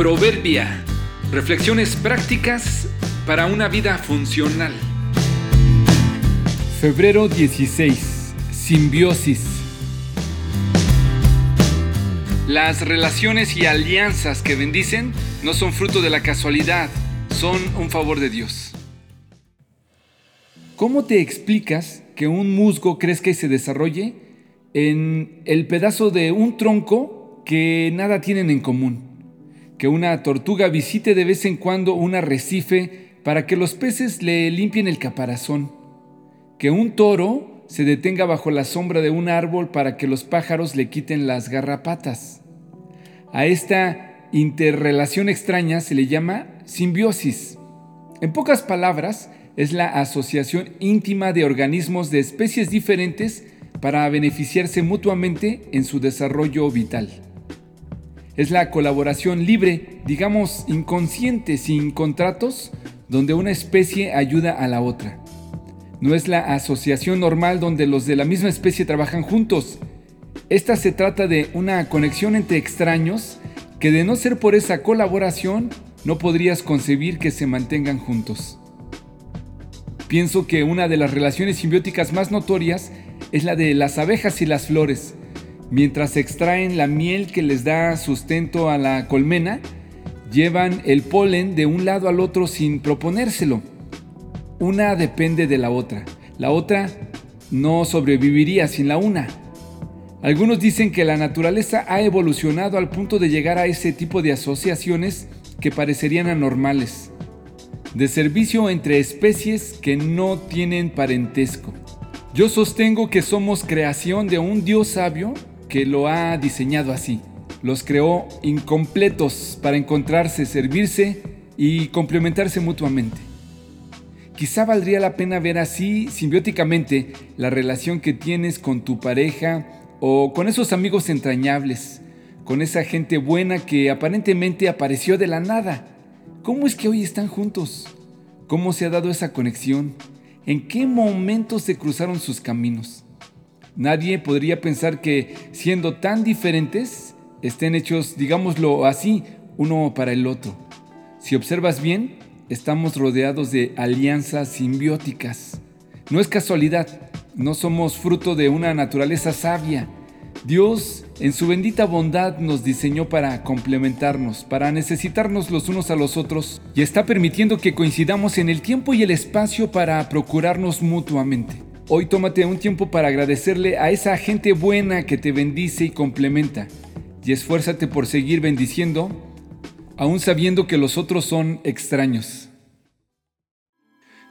Proverbia. Reflexiones prácticas para una vida funcional. Febrero 16. Simbiosis. Las relaciones y alianzas que bendicen no son fruto de la casualidad, son un favor de Dios. ¿Cómo te explicas que un musgo crezca y se desarrolle en el pedazo de un tronco que nada tienen en común? Que una tortuga visite de vez en cuando un arrecife para que los peces le limpien el caparazón. Que un toro se detenga bajo la sombra de un árbol para que los pájaros le quiten las garrapatas. A esta interrelación extraña se le llama simbiosis. En pocas palabras, es la asociación íntima de organismos de especies diferentes para beneficiarse mutuamente en su desarrollo vital. Es la colaboración libre, digamos inconsciente, sin contratos, donde una especie ayuda a la otra. No es la asociación normal donde los de la misma especie trabajan juntos. Esta se trata de una conexión entre extraños que de no ser por esa colaboración no podrías concebir que se mantengan juntos. Pienso que una de las relaciones simbióticas más notorias es la de las abejas y las flores. Mientras extraen la miel que les da sustento a la colmena, llevan el polen de un lado al otro sin proponérselo. Una depende de la otra. La otra no sobreviviría sin la una. Algunos dicen que la naturaleza ha evolucionado al punto de llegar a ese tipo de asociaciones que parecerían anormales de servicio entre especies que no tienen parentesco. Yo sostengo que somos creación de un Dios sabio que lo ha diseñado así. Los creó incompletos para encontrarse, servirse y complementarse mutuamente. Quizá valdría la pena ver así simbióticamente la relación que tienes con tu pareja o con esos amigos entrañables, con esa gente buena que aparentemente apareció de la nada ¿Cómo es que hoy están juntos? ¿Cómo se ha dado esa conexión? ¿En qué momento se cruzaron sus caminos? Nadie podría pensar que, siendo tan diferentes, estén hechos, digámoslo así, uno para el otro. Si observas bien, estamos rodeados de alianzas simbióticas. No es casualidad, no somos fruto de una naturaleza sabia, Dios en su bendita bondad nos diseñó para complementarnos, para necesitarnos los unos a los otros y está permitiendo que coincidamos en el tiempo y el espacio para procurarnos mutuamente. Hoy tómate un tiempo para agradecerle a esa gente buena que te bendice y complementa y esfuérzate por seguir bendiciendo, aún sabiendo que los otros son extraños.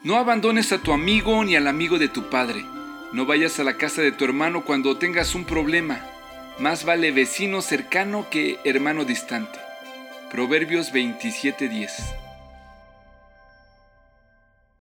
No abandones a tu amigo ni al amigo de tu padre. No vayas a la casa de tu hermano cuando tengas un problema. Más vale vecino cercano que hermano distante. Proverbios 27:10